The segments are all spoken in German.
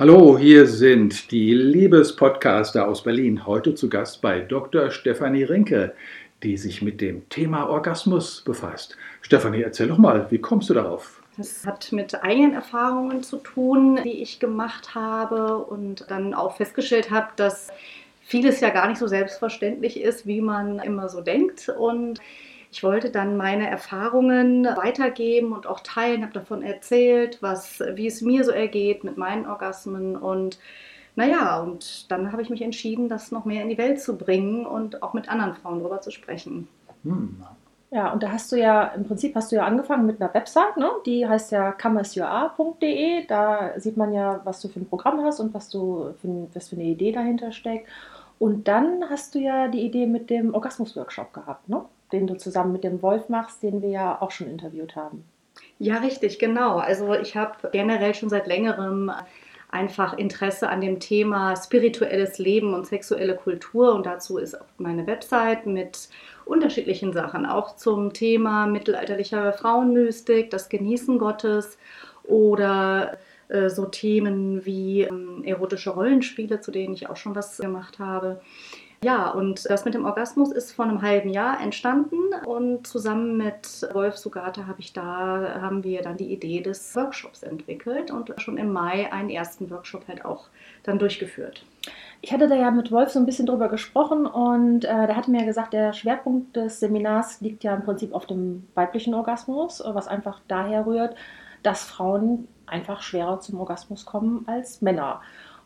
Hallo, hier sind die Liebespodcaster aus Berlin. Heute zu Gast bei Dr. Stefanie Rinke, die sich mit dem Thema Orgasmus befasst. Stefanie, erzähl doch mal, wie kommst du darauf? Das hat mit eigenen Erfahrungen zu tun, die ich gemacht habe und dann auch festgestellt habe, dass vieles ja gar nicht so selbstverständlich ist, wie man immer so denkt. Und ich wollte dann meine Erfahrungen weitergeben und auch teilen, habe davon erzählt, was, wie es mir so ergeht mit meinen Orgasmen und naja, und dann habe ich mich entschieden, das noch mehr in die Welt zu bringen und auch mit anderen Frauen darüber zu sprechen. Hm. Ja, und da hast du ja, im Prinzip hast du ja angefangen mit einer Website, ne? die heißt ja commerceyouare.de. Da sieht man ja, was du für ein Programm hast und was, du für, was für eine Idee dahinter steckt. Und dann hast du ja die Idee mit dem Orgasmus-Workshop gehabt, ne? Den du zusammen mit dem Wolf machst, den wir ja auch schon interviewt haben. Ja, richtig, genau. Also ich habe generell schon seit längerem einfach Interesse an dem Thema spirituelles Leben und sexuelle Kultur und dazu ist auch meine Website mit unterschiedlichen Sachen, auch zum Thema mittelalterlicher Frauenmystik, das Genießen Gottes oder äh, so Themen wie ähm, erotische Rollenspiele, zu denen ich auch schon was gemacht habe. Ja, und das mit dem Orgasmus ist vor einem halben Jahr entstanden und zusammen mit Wolf Sugata habe ich da, haben wir dann die Idee des Workshops entwickelt und schon im Mai einen ersten Workshop halt auch dann durchgeführt. Ich hatte da ja mit Wolf so ein bisschen drüber gesprochen und äh, der hatte mir gesagt, der Schwerpunkt des Seminars liegt ja im Prinzip auf dem weiblichen Orgasmus, was einfach daher rührt, dass Frauen einfach schwerer zum Orgasmus kommen als Männer.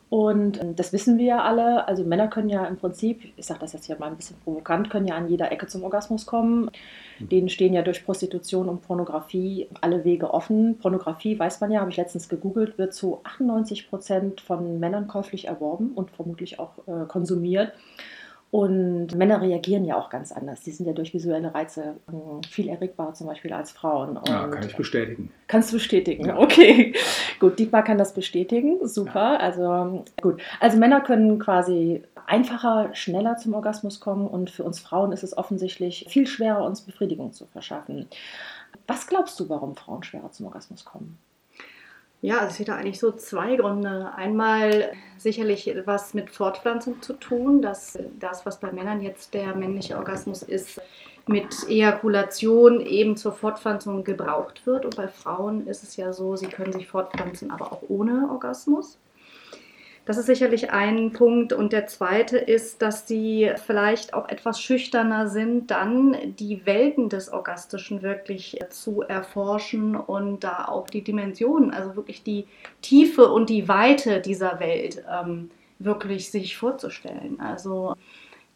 Und ähm, das wissen wir ja alle. Also Männer können ja im Prinzip, ich sage das jetzt hier mal ein bisschen provokant, können ja an jeder Ecke zum Orgasmus kommen. Mhm. Denen stehen ja durch Prostitution und Pornografie alle Wege offen. Pornografie, weiß man ja, habe ich letztens gegoogelt, wird zu 98 Prozent von Männern käuflich erworben und vermutlich auch äh, konsumiert. Und Männer reagieren ja auch ganz anders. Die sind ja durch visuelle Reize hm, viel erregbarer zum Beispiel als Frauen. Und ja, kann ich bestätigen. Kannst du bestätigen, ja. okay. gut, Dietmar kann das bestätigen, super. Ja. Also gut. Also Männer können quasi einfacher, schneller zum Orgasmus kommen und für uns Frauen ist es offensichtlich viel schwerer, uns Befriedigung zu verschaffen. Was glaubst du, warum Frauen schwerer zum Orgasmus kommen? Ja, also es hat eigentlich so zwei Gründe. Einmal sicherlich etwas mit Fortpflanzung zu tun, dass das, was bei Männern jetzt der männliche Orgasmus ist, mit Ejakulation eben zur Fortpflanzung gebraucht wird. Und bei Frauen ist es ja so, sie können sich fortpflanzen, aber auch ohne Orgasmus. Das ist sicherlich ein Punkt. Und der zweite ist, dass sie vielleicht auch etwas schüchterner sind, dann die Welten des Orgastischen wirklich zu erforschen und da auch die Dimensionen, also wirklich die Tiefe und die Weite dieser Welt ähm, wirklich sich vorzustellen. Also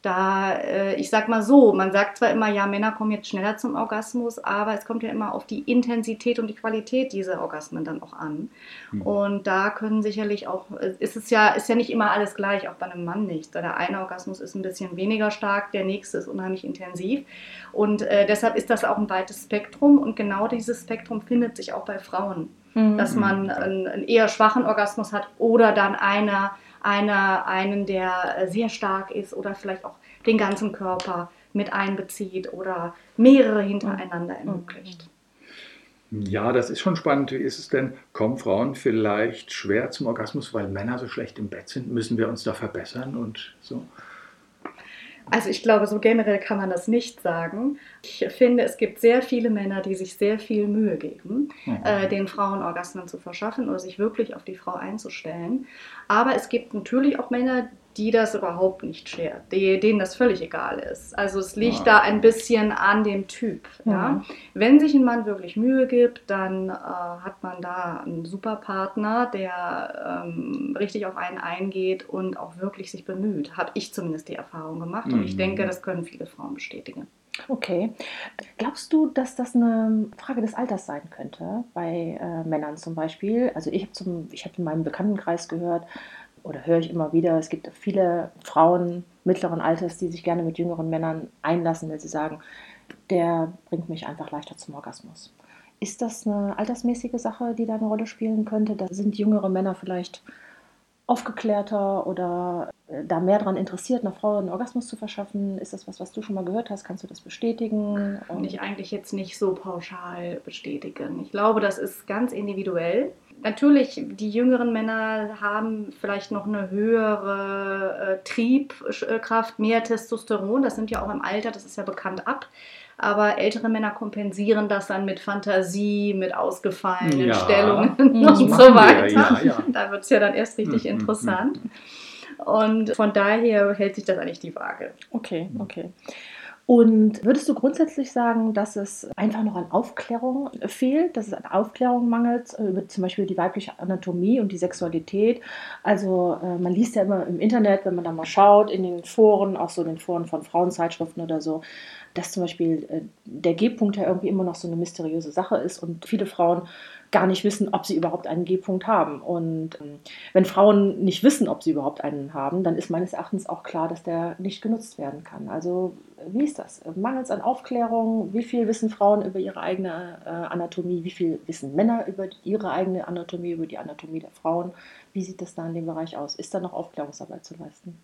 da, äh, ich sag mal so, man sagt zwar immer, ja, Männer kommen jetzt schneller zum Orgasmus, aber es kommt ja immer auf die Intensität und die Qualität dieser Orgasmen dann auch an. Mhm. Und da können sicherlich auch, ist es ja, ist ja nicht immer alles gleich, auch bei einem Mann nicht. Der eine Orgasmus ist ein bisschen weniger stark, der nächste ist unheimlich intensiv. Und äh, deshalb ist das auch ein weites Spektrum und genau dieses Spektrum findet sich auch bei Frauen. Mhm. Dass man einen, einen eher schwachen Orgasmus hat oder dann einer einer, einen, der äh, sehr stark ist oder vielleicht auch den ganzen Körper mit einbezieht oder mehrere hintereinander mhm. ermöglicht. Ja, das ist schon spannend. Wie ist es denn? Kommen Frauen vielleicht schwer zum Orgasmus, weil Männer so schlecht im Bett sind? Müssen wir uns da verbessern und so? Also ich glaube, so generell kann man das nicht sagen. Ich finde, es gibt sehr viele Männer, die sich sehr viel Mühe geben, mhm. äh, den Frauen Orgasmen zu verschaffen oder sich wirklich auf die Frau einzustellen. Aber es gibt natürlich auch Männer, die das überhaupt nicht schert, die, denen das völlig egal ist. Also es liegt ja. da ein bisschen an dem Typ. Ja. ja. Wenn sich ein Mann wirklich Mühe gibt, dann äh, hat man da einen super Partner, der ähm, richtig auf einen eingeht und auch wirklich sich bemüht. Habe ich zumindest die Erfahrung gemacht mhm. und ich mhm. denke, das können viele Frauen bestätigen. Okay. Glaubst du, dass das eine Frage des Alters sein könnte, bei äh, Männern zum Beispiel? Also ich habe hab in meinem Bekanntenkreis gehört, oder höre ich immer wieder, es gibt viele Frauen mittleren Alters, die sich gerne mit jüngeren Männern einlassen, weil sie sagen, der bringt mich einfach leichter zum Orgasmus. Ist das eine altersmäßige Sache, die da eine Rolle spielen könnte? Da sind jüngere Männer vielleicht aufgeklärter oder äh, da mehr daran interessiert, einer Frau einen Orgasmus zu verschaffen? Ist das was, was du schon mal gehört hast? Kannst du das bestätigen? Kann ich eigentlich jetzt nicht so pauschal bestätigen. Ich glaube, das ist ganz individuell natürlich, die jüngeren Männer haben vielleicht noch eine höhere äh, Triebkraft, mehr Testosteron. Das sind ja auch im Alter, das ist ja bekannt ab. Aber ältere Männer kompensieren das dann mit Fantasie, mit ausgefallenen Ja, Stellungen das und so weiter. ja, ja. Da wird es ja dann erst richtig Mhm, interessant. Und von daher hält sich das eigentlich die Waage. Okay, okay. Und würdest du grundsätzlich sagen, dass es einfach noch an Aufklärung fehlt, dass es an Aufklärung mangelt, äh, über zum Beispiel die weibliche Anatomie und die Sexualität? Also äh, man liest ja immer im Internet, wenn man da mal schaut, in den Foren, auch so in den Foren von Frauenzeitschriften oder so, dass zum Beispiel äh, der G-Punkt ja irgendwie immer noch so eine mysteriöse Sache ist und viele Frauen gar nicht wissen, ob sie überhaupt einen G-Punkt haben. Und ähm, wenn Frauen nicht wissen, ob sie überhaupt einen haben, dann ist meines Erachtens auch klar, dass der nicht genutzt werden kann. Also wie ist das? Mangels an Aufklärung? Wie viel wissen Frauen über ihre eigene äh, Anatomie? Wie viel wissen Männer über ihre eigene Anatomie, über die Anatomie der Frauen? Wie sieht das da in dem Bereich aus? Ist da noch Aufklärungsarbeit zu leisten?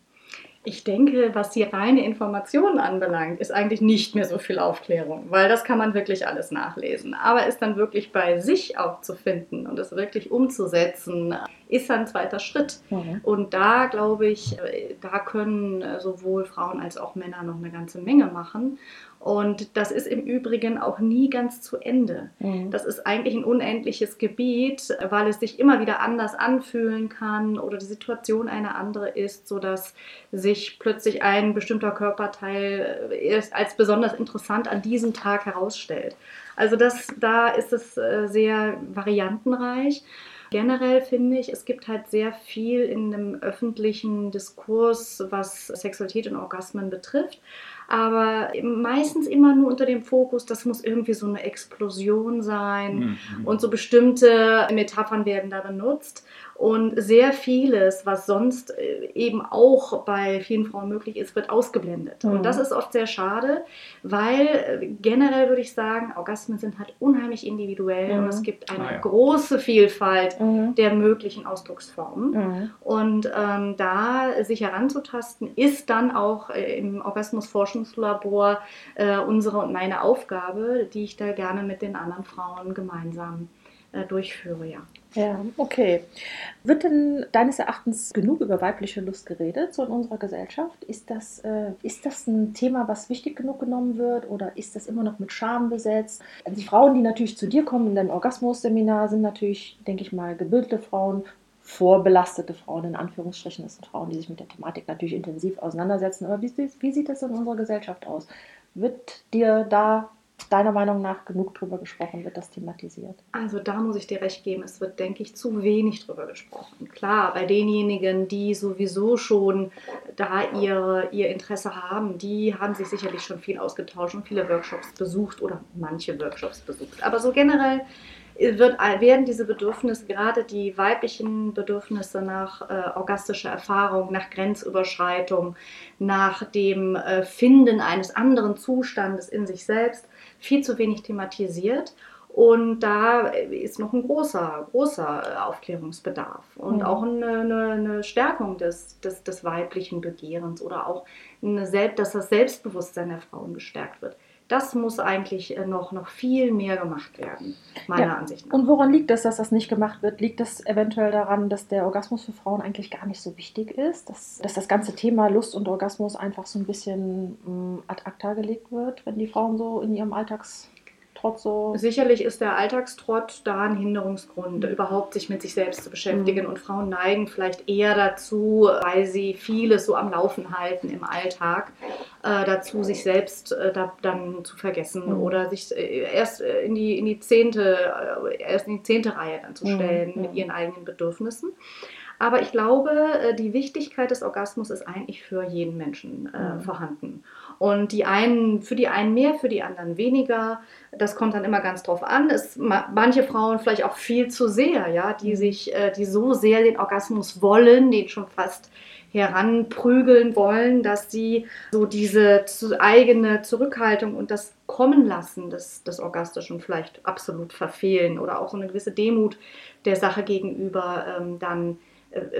Ich denke, was die reine Information anbelangt, ist eigentlich nicht mehr so viel Aufklärung, weil das kann man wirklich alles nachlesen. Aber es dann wirklich bei sich auch zu finden und es wirklich umzusetzen, ist ein zweiter Schritt. Mhm. Und da glaube ich, äh, da können äh, sowohl Frauen als auch Männer noch eine ganze Menge machen. Und das ist im Übrigen auch nie ganz zu Ende. Mhm. Das ist eigentlich ein unendliches Gebiet, weil es sich immer wieder anders anfühlen kann oder die Situation eine andere ist, sodass sich plötzlich ein bestimmter Körperteil äh, als besonders interessant an diesem Tag herausstellt. Also das, da ist es äh, sehr variantenreich. Generell finde ich, es gibt halt sehr viel in dem öffentlichen Diskurs, was Sexualität und Orgasmen betrifft aber meistens immer nur unter dem Fokus, das muss irgendwie so eine Explosion sein Mhm. und so bestimmte Metaphern werden da benutzt. Und sehr vieles, was sonst äh, eben auch bei vielen Frauen möglich ist, wird ausgeblendet. Mhm. Und das ist oft sehr schade, weil äh, generell würde ich sagen, Orgasmen sind halt unheimlich individuell Mhm. und es gibt eine Ah, ja. große Vielfalt Mhm. der möglichen Ausdrucksformen. Mhm. Und ähm, da sich heranzutasten, ist dann auch äh, im Orgasmusforschungslabor äh, unsere und meine Aufgabe, die ich da gerne mit den anderen Frauen gemeinsam äh, durchführe, ja. Ja, okay. Wird denn deines Erachtens genug über weibliche Lust geredet, so in unserer Gesellschaft? Ist das, äh, ist das ein Thema, was wichtig genug genommen wird oder ist das immer noch mit Scham besetzt? Die Frauen, die natürlich zu dir kommen in dein Orgasmus-Seminar, sind natürlich, denke ich mal, gebildete Frauen, vorbelastete Frauen in Anführungsstrichen. Das sind Frauen, die sich mit der Thematik natürlich intensiv auseinandersetzen. Aber wie, wie sieht das in unserer Gesellschaft aus? Wird dir da deiner Meinung nach genug drüber gesprochen? Wird das thematisiert? Also da muss ich dir recht geben, es wird, denke ich, zu wenig drüber gesprochen. Klar, bei denjenigen, die sowieso schon da ihr, ihr Interesse haben, die haben sich sicherlich schon viel ausgetauscht und viele Workshops besucht oder manche Workshops besucht. Aber so generell wird, werden diese Bedürfnisse, gerade die weiblichen Bedürfnisse nach äh, orgastischer Erfahrung, nach Grenzüberschreitung, nach dem äh, Finden eines anderen Zustandes in sich selbst, viel zu wenig thematisiert. Und da ist noch ein großer, großer äh, Aufklärungsbedarf und Mhm. auch eine, eine, eine Stärkung des, des, des weiblichen Begehrens oder auch eine dass das Selbstbewusstsein der Frauen gestärkt wird. Das muss eigentlich äh, noch, noch viel mehr gemacht werden, meiner Ja. Ansicht nach. Und woran liegt das, dass das nicht gemacht wird? Liegt das eventuell daran, dass der Orgasmus für Frauen eigentlich gar nicht so wichtig ist? Dass, dass das ganze Thema Lust und Orgasmus einfach so ein bisschen mh, ad acta gelegt wird, wenn die Frauen so in ihrem Alltagstrotz so. Sicherlich ist der Alltagstrott da ein Hinderungsgrund, überhaupt sich mit sich selbst zu beschäftigen. Mhm. Und Frauen neigen vielleicht eher dazu, weil sie vieles so am Laufen halten im Alltag, äh, dazu, sich selbst äh, da, dann zu vergessen Mhm. oder sich äh, erst äh, in die, in die zehnte, äh, erst in die zehnte Reihe dann zu Mhm, stellen mhm. mit ihren eigenen Bedürfnissen. Aber ich glaube, äh, die Wichtigkeit des Orgasmus ist eigentlich für jeden Menschen äh, Mhm. vorhanden. Und die einen, für die einen mehr, für die anderen weniger. Das kommt dann immer ganz drauf an. Es, ma- manche Frauen vielleicht auch viel zu sehr, ja, die Mhm. sich, äh, die so sehr den Orgasmus wollen, den schon fast heranprügeln wollen, dass sie so diese eigene Zurückhaltung und das Kommen lassen des, des Orgastischen vielleicht absolut verfehlen oder auch so eine gewisse Demut der Sache gegenüber ähm, dann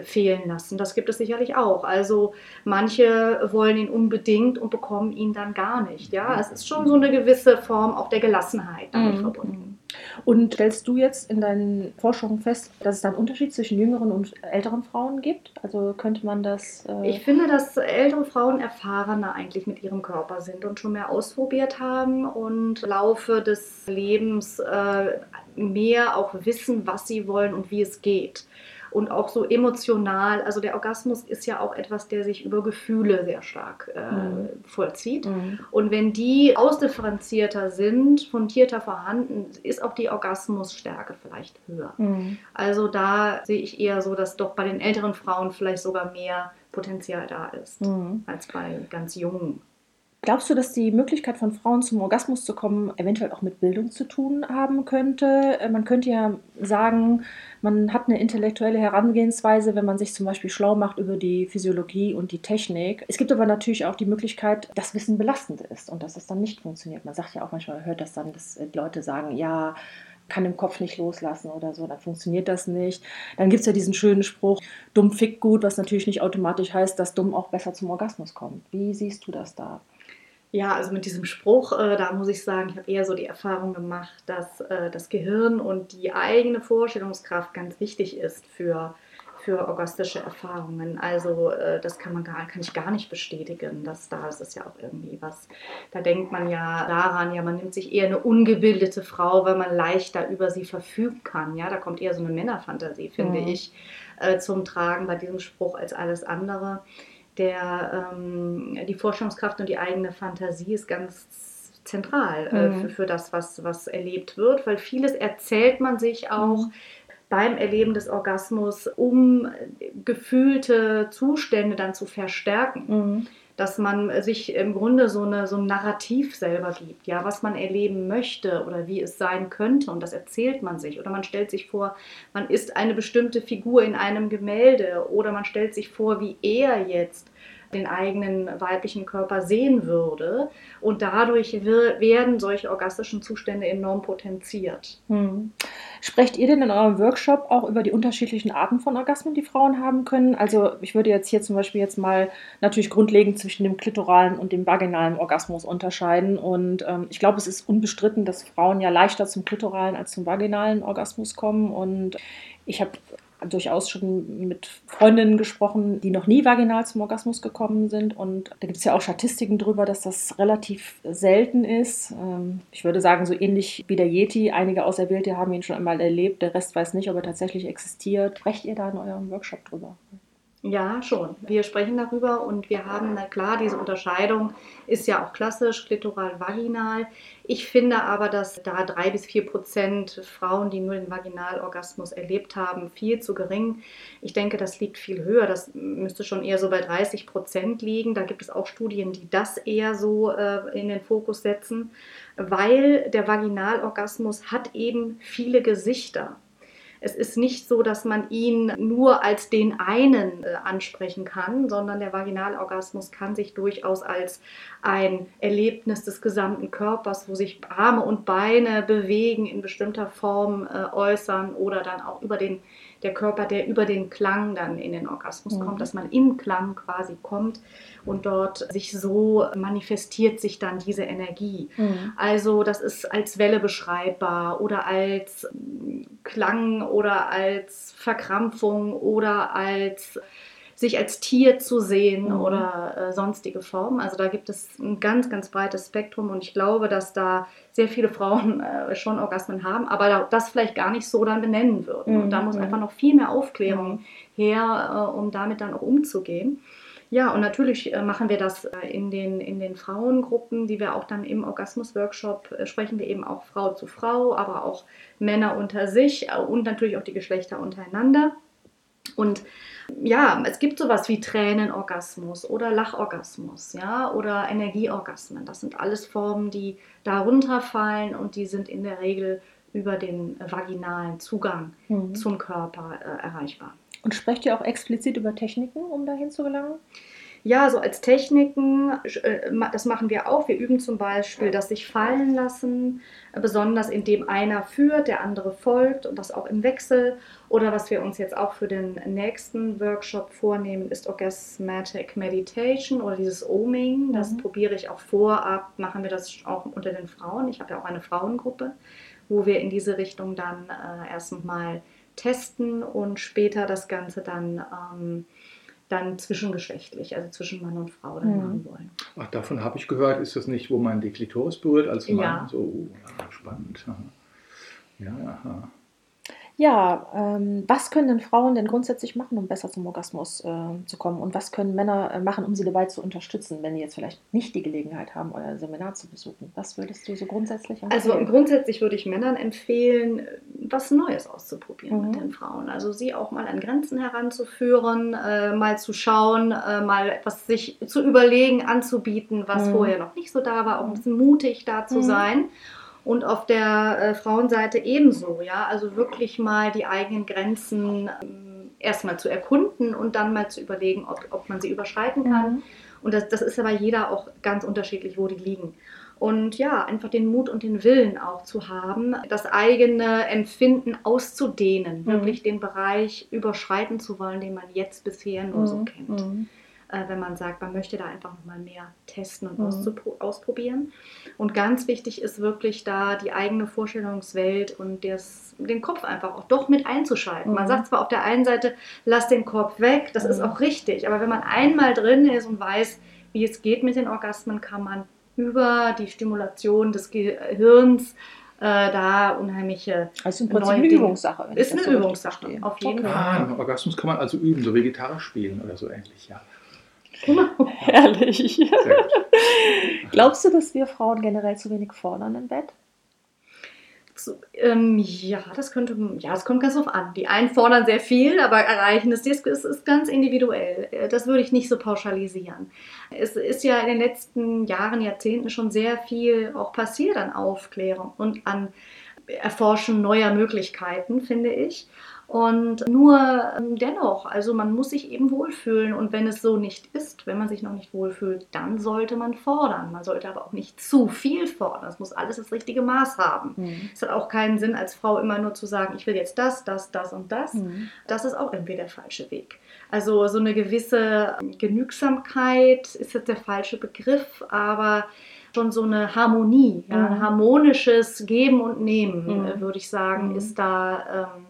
fehlen lassen. Das gibt es sicherlich auch. Also manche wollen ihn unbedingt und bekommen ihn dann gar nicht. Ja, es ist schon so eine gewisse Form auch der Gelassenheit damit Mhm. verbunden. Und stellst du jetzt in deinen Forschungen fest, dass es da einen Unterschied zwischen jüngeren und älteren Frauen gibt? Also könnte man das. Äh ich finde, dass ältere Frauen erfahrener eigentlich mit ihrem Körper sind und schon mehr ausprobiert haben und im Laufe des Lebens äh, mehr auch wissen, was sie wollen und wie es geht und auch so emotional. Also der Orgasmus ist ja auch etwas, der sich über Gefühle sehr stark äh, mhm. vollzieht. Mhm. Und wenn die ausdifferenzierter sind, fundierter vorhanden, ist auch die Orgasmusstärke vielleicht höher. Mhm. Also da sehe ich eher so, dass doch bei den älteren Frauen vielleicht sogar mehr Potenzial da ist mhm. als bei ganz jungen. Glaubst du, dass die Möglichkeit von Frauen zum Orgasmus zu kommen eventuell auch mit Bildung zu tun haben könnte? Äh, man könnte ja sagen, man hat eine intellektuelle Herangehensweise, wenn man sich zum Beispiel schlau macht über die Physiologie und die Technik. Es gibt aber natürlich auch die Möglichkeit, dass Wissen belastend ist und dass es dann nicht funktioniert. Man sagt ja auch manchmal, hört das dann, dass äh, Leute sagen, ja, kann im Kopf nicht loslassen oder so, dann funktioniert das nicht. Dann gibt es ja diesen schönen Spruch, dumm fickt gut, was natürlich nicht automatisch heißt, dass dumm auch besser zum Orgasmus kommt. Wie siehst du das da? Ja, also mit diesem Spruch, äh, da muss ich sagen, ich habe eher so die Erfahrung gemacht, dass äh, das Gehirn und die eigene Vorstellungskraft ganz wichtig ist für, für orgastische Erfahrungen. Also äh, das kann man gar, kann ich gar nicht bestätigen, dass da ist es ja auch irgendwie was. Da denkt man ja daran, ja, man nimmt sich eher eine ungebildete Frau, weil man leichter über sie verfügen kann. Ja, da kommt eher so eine Männerfantasie, finde mhm. ich, äh, zum Tragen bei diesem Spruch als alles andere der, ähm, die Forschungskraft und die eigene Fantasie ist ganz zentral äh, mhm. für, für das, was, was erlebt wird, weil vieles erzählt man sich auch mhm. beim Erleben des Orgasmus, um gefühlte Zustände dann zu verstärken. Mhm dass man sich im Grunde so, eine, so ein Narrativ selber gibt, ja, was man erleben möchte oder wie es sein könnte. Und das erzählt man sich. Oder man stellt sich vor, man ist eine bestimmte Figur in einem Gemälde. Oder man stellt sich vor, wie er jetzt den eigenen weiblichen Körper sehen würde. Und dadurch werden solche orgastischen Zustände enorm potenziert. Hm. Sprecht ihr denn in eurem Workshop auch über die unterschiedlichen Arten von Orgasmen, die Frauen haben können? Also ich würde jetzt hier zum Beispiel jetzt mal natürlich grundlegend zwischen dem klitoralen und dem vaginalen Orgasmus unterscheiden. Und ähm, ich glaube, es ist unbestritten, dass Frauen ja leichter zum klitoralen als zum vaginalen Orgasmus kommen. Und ich habe durchaus schon mit Freundinnen gesprochen, die noch nie vaginal zum Orgasmus gekommen sind. Und da gibt es ja auch Statistiken darüber, dass das relativ selten ist. Ähm, ich würde sagen, so ähnlich wie der Yeti. Einige Auserwählte haben ihn schon einmal erlebt, der Rest weiß nicht, ob er tatsächlich existiert. Sprecht ihr da in eurem Workshop drüber? Ja, schon. Wir sprechen darüber und wir haben, na klar, diese Unterscheidung ist ja auch klassisch, klitoral, vaginal. Ich finde aber, dass da drei bis vier Prozent Frauen, die nur den Vaginalorgasmus erlebt haben, viel zu gering. Ich denke, das liegt viel höher. Das müsste schon eher so bei 30 Prozent liegen. Da gibt es auch Studien, die das eher so äh, in den Fokus setzen, weil der Vaginalorgasmus hat eben viele Gesichter. Es ist nicht so, dass man ihn nur als den einen äh, ansprechen kann, sondern der Vaginalorgasmus kann sich durchaus als ein Erlebnis des gesamten Körpers, wo sich Arme und Beine bewegen, in bestimmter Form äh, äußern oder dann auch über den der Körper, der über den Klang dann in den Orgasmus mhm. kommt, dass man im Klang quasi kommt und dort sich so manifestiert sich dann diese Energie. Mhm. Also das ist als Welle beschreibbar oder als Klang oder als Verkrampfung oder als sich als Tier zu sehen mhm. oder äh, sonstige Formen. Also da gibt es ein ganz, ganz breites Spektrum und ich glaube, dass da sehr viele Frauen äh, schon Orgasmen haben, aber das vielleicht gar nicht so dann benennen würden. Mhm. Und da muss mhm. einfach noch viel mehr Aufklärung mhm. her, äh, um damit dann auch umzugehen. Ja, und natürlich äh, machen wir das äh, in den, in den Frauengruppen, die wir auch dann im Orgasmus-Workshop äh, sprechen wir eben auch Frau zu Frau, aber auch Männer unter sich und natürlich auch die Geschlechter untereinander. Und ja, es gibt sowas wie Tränenorgasmus oder Lachorgasmus, ja, oder Energieorgasmen. Das sind alles Formen, die darunter fallen und die sind in der Regel über den vaginalen Zugang mhm. zum Körper äh, erreichbar. Und sprecht ihr auch explizit über Techniken, um dahin zu gelangen? Ja, so als Techniken, äh, das machen wir auch. Wir üben zum Beispiel das sich fallen lassen, besonders indem einer führt, der andere folgt und das auch im Wechsel. Oder was wir uns jetzt auch für den nächsten Workshop vornehmen, ist Orgasmatic Meditation oder dieses Oming. Das mhm. probiere ich auch vorab, machen wir das auch unter den Frauen. Ich habe ja auch eine Frauengruppe wo wir in diese Richtung dann äh, erstmal testen und später das Ganze dann, ähm, dann zwischengeschlechtlich, also zwischen Mann und Frau dann Mhm. machen wollen. Ach, davon habe ich gehört, ist das nicht, wo man die Klitoris berührt als Mann? Ja. So, oh, ja, spannend. Aha. Ja, aha. Ja, ähm, was können denn Frauen denn grundsätzlich machen, um besser zum Orgasmus äh, zu kommen? Und was können Männer äh, machen, um sie dabei zu unterstützen, wenn die jetzt vielleicht nicht die Gelegenheit haben, euer Seminar zu besuchen? Was würdest du so grundsätzlich Also empfehlen? grundsätzlich würde ich Männern empfehlen, was Neues auszuprobieren Mhm. mit den Frauen. Also sie auch mal an Grenzen heranzuführen, äh, mal zu schauen, äh, mal etwas sich zu überlegen, anzubieten, was Mhm. vorher noch nicht so da war, auch ein bisschen mutig da zu Mhm. sein. Und auf der äh, Frauenseite ebenso, ja, also wirklich mal die eigenen Grenzen ähm, erstmal zu erkunden und dann mal zu überlegen, ob, ob man sie überschreiten kann. Mhm. Und das, das ist aber jeder auch ganz unterschiedlich, wo die liegen. Und ja, einfach den Mut und den Willen auch zu haben, das eigene Empfinden auszudehnen, Mhm. wirklich den Bereich überschreiten zu wollen, den man jetzt bisher nur so Mhm. kennt. Äh, wenn man sagt, man möchte da einfach noch mal mehr testen und Mhm. ausprobieren. Und ganz wichtig ist wirklich da die eigene Vorstellungswelt und das, den Kopf einfach auch doch mit einzuschalten. Man Mhm. sagt zwar auf der einen Seite, lass den Kopf weg, das ist Mhm. auch richtig, aber wenn man einmal drin ist und weiß, wie es geht mit den Orgasmen, kann man über die Stimulation des Gehirns äh, da unheimliche Also im Prinzip neue eine. Übungssache. Ist eine so Übungssache, auf jeden okay. Ah, einen Orgasmus kann man also üben, so wie Gitarre spielen oder so ähnlich, ja. Herrlich. Sehr gut. Glaubst du, dass wir Frauen generell zu wenig fordern im Bett? So, ähm, ja, das könnte, ja, es kommt ganz drauf an. Die einen fordern sehr viel, aber erreichen das ist, ist, ist ganz individuell. Äh, Das würde ich nicht so pauschalisieren. Es ist ja in den letzten Jahren, Jahrzehnten schon sehr viel auch passiert an Aufklärung und an Erforschen neuer Möglichkeiten, finde ich. Und nur ähm, dennoch, also man muss sich eben wohlfühlen und wenn es so nicht ist, wenn man sich noch nicht wohlfühlt, dann sollte man fordern. Man sollte aber auch nicht zu viel fordern. Es muss alles das richtige Maß haben. Mhm. Es hat auch keinen Sinn, als Frau immer nur zu sagen, ich will jetzt das, das, das und das. Mhm. Das ist auch irgendwie der falsche Weg. Also so eine gewisse Genügsamkeit ist jetzt der falsche Begriff, aber schon so eine Harmonie, ja, ein Mhm. harmonisches Geben und Nehmen, Mhm. äh, würde ich sagen, Mhm. ist da ähm,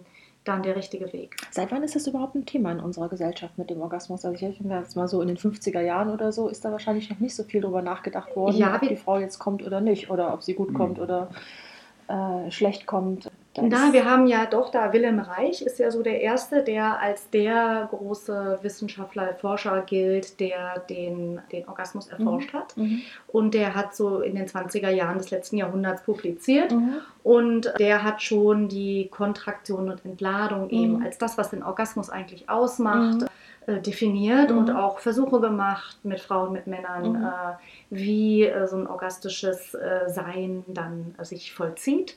dann der richtige Weg. Seit wann ist das überhaupt ein Thema in unserer Gesellschaft mit dem Orgasmus? Also ich denke jetzt mal so in den 50er Jahren oder so ist da wahrscheinlich noch nicht so viel drüber nachgedacht worden, Ja, ob die Frau jetzt kommt oder nicht oder ob sie gut Mhm. kommt oder äh, schlecht kommt. Da Na, wir haben ja doch da Wilhelm Reich ist ja so der erste, der als der große Wissenschaftler, Forscher gilt, der den, den Orgasmus erforscht hat. Mhm. Und der hat so in den 20er Jahren des letzten Jahrhunderts publiziert. Mhm. Und der hat schon die Kontraktion und Entladung eben Mhm. als das, was den Orgasmus eigentlich ausmacht, Mhm. äh, definiert Mhm. und auch Versuche gemacht mit Frauen, mit Männern, Mhm. äh, wie äh, so ein orgastisches äh, Sein dann sich vollzieht.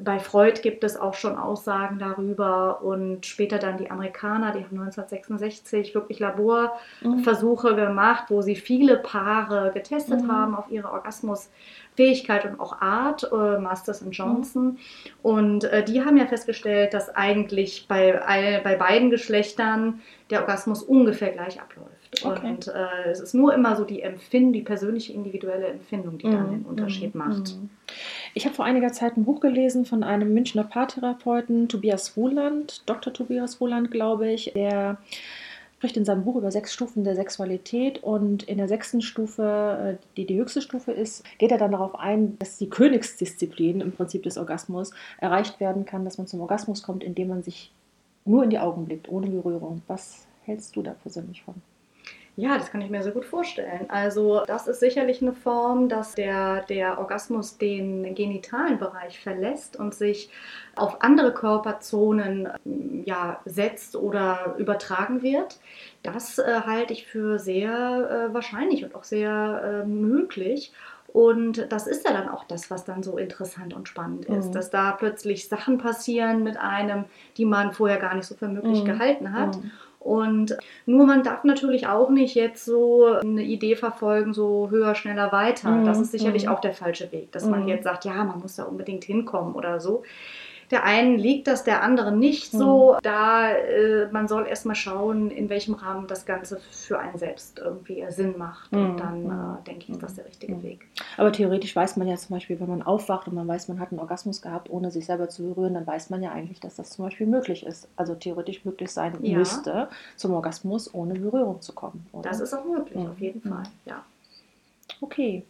Bei Freud gibt es auch schon Aussagen darüber und später dann die Amerikaner, die haben 1966 wirklich Laborversuche gemacht, wo sie viele Paare getestet Mhm. haben auf ihre Orgasmusfähigkeit und auch Art, äh, Masters und Johnson. Und äh, die haben ja festgestellt, dass eigentlich bei, all, bei beiden Geschlechtern der Orgasmus ungefähr gleich abläuft. Okay. Und äh, es ist nur immer so die Empfindung, die persönliche individuelle Empfindung, die dann den Mhm. Unterschied Mhm. macht. Mhm. Ich habe vor einiger Zeit ein Buch gelesen von einem Münchner Paartherapeuten, Tobias Wohland, Dr. Tobias Wohland, glaube ich. Der spricht in seinem Buch über sechs Stufen der Sexualität und in der sechsten Stufe, äh, die die höchste Stufe ist, geht er dann darauf ein, dass die Königsdisziplin im Prinzip des Orgasmus erreicht werden kann, dass man zum Orgasmus kommt, indem man sich nur in die Augen blickt, ohne Berührung. Was hältst du da persönlich von? Ja, das kann ich mir sehr gut vorstellen. Also das ist sicherlich eine Form, dass der, der Orgasmus den genitalen Bereich verlässt und sich auf andere Körperzonen ähm, ja, setzt oder übertragen wird. Das äh, halte ich für sehr äh, wahrscheinlich und auch sehr äh, möglich. Und das ist ja dann auch das, was dann so interessant und spannend ist, Mhm. dass da plötzlich Sachen passieren mit einem, die man vorher gar nicht so für möglich Mhm. gehalten hat. Mhm. Und nur man darf natürlich auch nicht jetzt so eine Idee verfolgen, so höher, schneller, weiter. Mhm, Das ist sicherlich mhm. auch der falsche Weg, dass man Mhm. jetzt sagt, ja, man muss da unbedingt hinkommen oder so. Der einen liegt das, der anderen nicht so. Da äh, man soll erstmal schauen, in welchem Rahmen das Ganze für einen selbst irgendwie Sinn macht. Und Mhm. dann äh, denke ich, ist das der richtige Mhm. Weg. Aber theoretisch weiß man ja zum Beispiel, wenn man aufwacht und man weiß, man hat einen Orgasmus gehabt, ohne sich selber zu berühren, dann weiß man ja eigentlich, dass das zum Beispiel möglich ist. Also theoretisch möglich sein Ja. müsste, zum Orgasmus ohne Berührung zu kommen. Oder? Das ist auch möglich, Mhm. auf jeden Mhm. Fall. Ja. okay.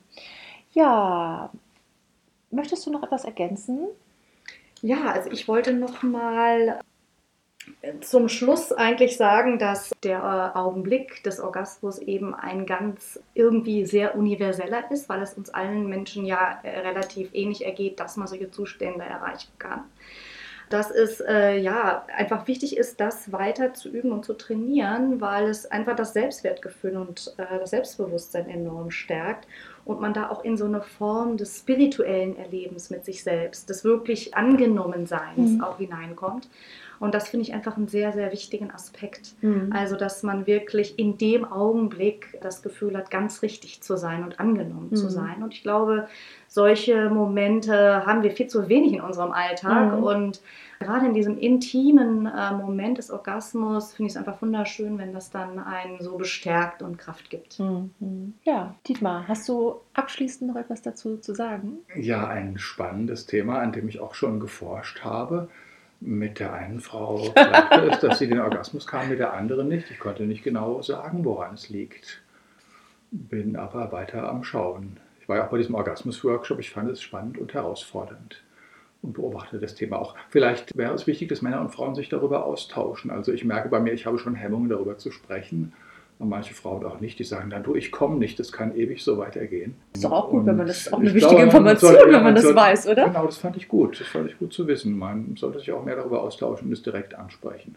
Ja, möchtest du noch etwas ergänzen? Ja, also ich wollte noch mal äh, zum Schluss eigentlich sagen, dass der äh, Augenblick des Orgasmus eben ein ganz irgendwie sehr universeller ist, weil es uns allen Menschen ja äh, relativ ähnlich ergeht, dass man solche Zustände erreichen kann. Dass es äh, ja einfach wichtig ist, das weiter zu üben und zu trainieren, weil es einfach das Selbstwertgefühl und äh, das Selbstbewusstsein enorm stärkt und man da auch in so eine Form des spirituellen Erlebens mit sich selbst, des wirklich Angenommenseins Mhm. auch hineinkommt. Und das finde ich einfach einen sehr, sehr wichtigen Aspekt. Mhm. Also, dass man wirklich in dem Augenblick das Gefühl hat, ganz richtig zu sein und angenommen zu Mhm. sein. Und ich glaube, solche Momente haben wir viel zu wenig in unserem Alltag. Mhm. Und gerade in diesem intimen äh, Moment des Orgasmus finde ich es einfach wunderschön, wenn das dann einen so bestärkt und Kraft gibt. Mhm. Ja, Dietmar, hast du abschließend noch etwas dazu zu sagen? Ja, ein spannendes Thema, an dem ich auch schon geforscht habe. Mit der einen Frau klappte es, dass sie den Orgasmus kam, mit der anderen nicht. Ich konnte nicht genau sagen, woran es liegt. Bin aber weiter am Schauen. Ich war ja auch bei diesem Orgasmus-Workshop. Ich fand es spannend und herausfordernd und beobachte das Thema auch. Vielleicht wäre es wichtig, dass Männer und Frauen sich darüber austauschen. Also ich merke bei mir, ich habe schon Hemmungen darüber zu sprechen. Und manche Frauen auch nicht, die sagen dann, du, ich komme nicht, das kann ewig so weitergehen. Ist doch auch gut, wenn man Und das auch eine ich wichtige glaube, Information, sollte- wenn man das sollte- weiß, oder? Genau, das fand ich gut. Das fand ich gut zu wissen. Man sollte sich auch mehr darüber austauschen und es direkt ansprechen,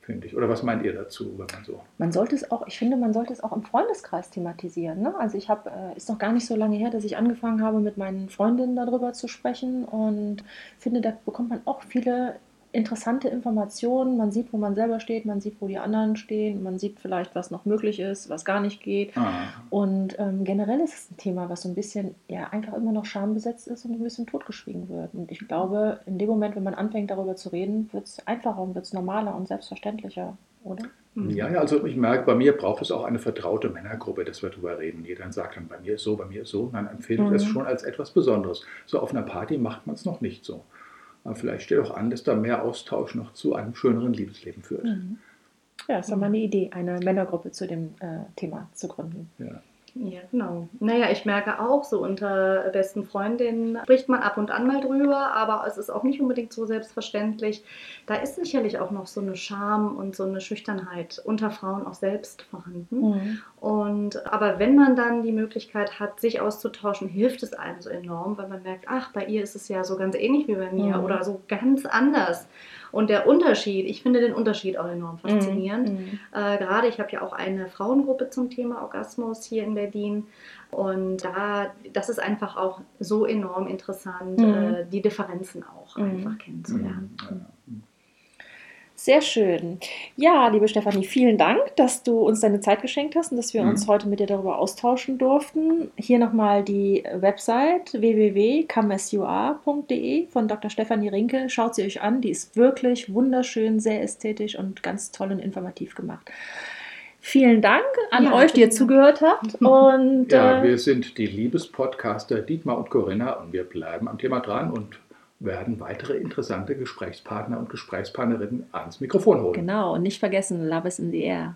finde ich. Oder was meint ihr dazu, wenn man so? Man sollte es auch, ich finde, man sollte es auch im Freundeskreis thematisieren. Ne? Also ich habe, äh, ist noch gar nicht so lange her, dass ich angefangen habe, mit meinen Freundinnen darüber zu sprechen und finde, da bekommt man auch viele interessante Informationen. Man sieht, wo man selber steht, man sieht, wo die anderen stehen, man sieht vielleicht, was noch möglich ist, was gar nicht geht. Ah, Und ähm, generell ist es ein Thema, was so ein bisschen ja einfach immer noch schambesetzt ist und ein bisschen totgeschwiegen wird. Und ich glaube, in dem Moment, wenn man anfängt, darüber zu reden, wird es einfacher und wird es normaler und selbstverständlicher, oder? Mhm. ja, ja, also ich merke, bei mir braucht es auch eine vertraute Männergruppe, dass wir darüber reden. Jeder sagt dann, bei mir ist so, bei mir ist so. Man empfindet Mhm. es schon als etwas Besonderes. So auf einer Party macht man es noch nicht so. Aber vielleicht steht auch an, dass da mehr Austausch noch zu einem schöneren Liebesleben führt. Mhm. Ja, ist doch mal eine Idee, eine Männergruppe zu dem äh, Thema zu gründen. Ja. Ja, genau. Naja, ich merke auch, so unter besten Freundinnen spricht man ab und an mal drüber, aber es ist auch nicht unbedingt so selbstverständlich. Da ist sicherlich auch noch so eine Scham und so eine Schüchternheit unter Frauen auch selbst vorhanden. Mhm. Und aber wenn man dann die Möglichkeit hat, sich auszutauschen, hilft es einem so enorm, weil man merkt, ach, bei ihr ist es ja so ganz ähnlich wie bei mir Mhm. oder so ganz anders. Und der Unterschied, ich finde den Unterschied auch enorm faszinierend. Mhm. Äh, gerade, ich habe ja auch eine Frauengruppe zum Thema Orgasmus hier in Berlin. Und da, das ist einfach auch so enorm interessant, Mhm. äh, die Differenzen auch Mhm. einfach kennenzulernen. Ja. Sehr schön. Ja, liebe Stefanie, vielen Dank, dass du uns deine Zeit geschenkt hast und dass wir Mhm. uns heute mit dir darüber austauschen durften. Hier nochmal die Website www.comesur.de von Dr. Stefanie Rinke. Schaut sie euch an, die ist wirklich wunderschön, sehr ästhetisch und ganz toll und informativ gemacht. Vielen Dank an Ja, euch, die ihr zugehört habt. Und Ja, äh, wir sind die Liebespodcaster Dietmar und Corinna und wir bleiben am Thema dran und werden weitere interessante Gesprächspartner und Gesprächspartnerinnen ans Mikrofon holen. genau, und nicht vergessen, Love is in the air.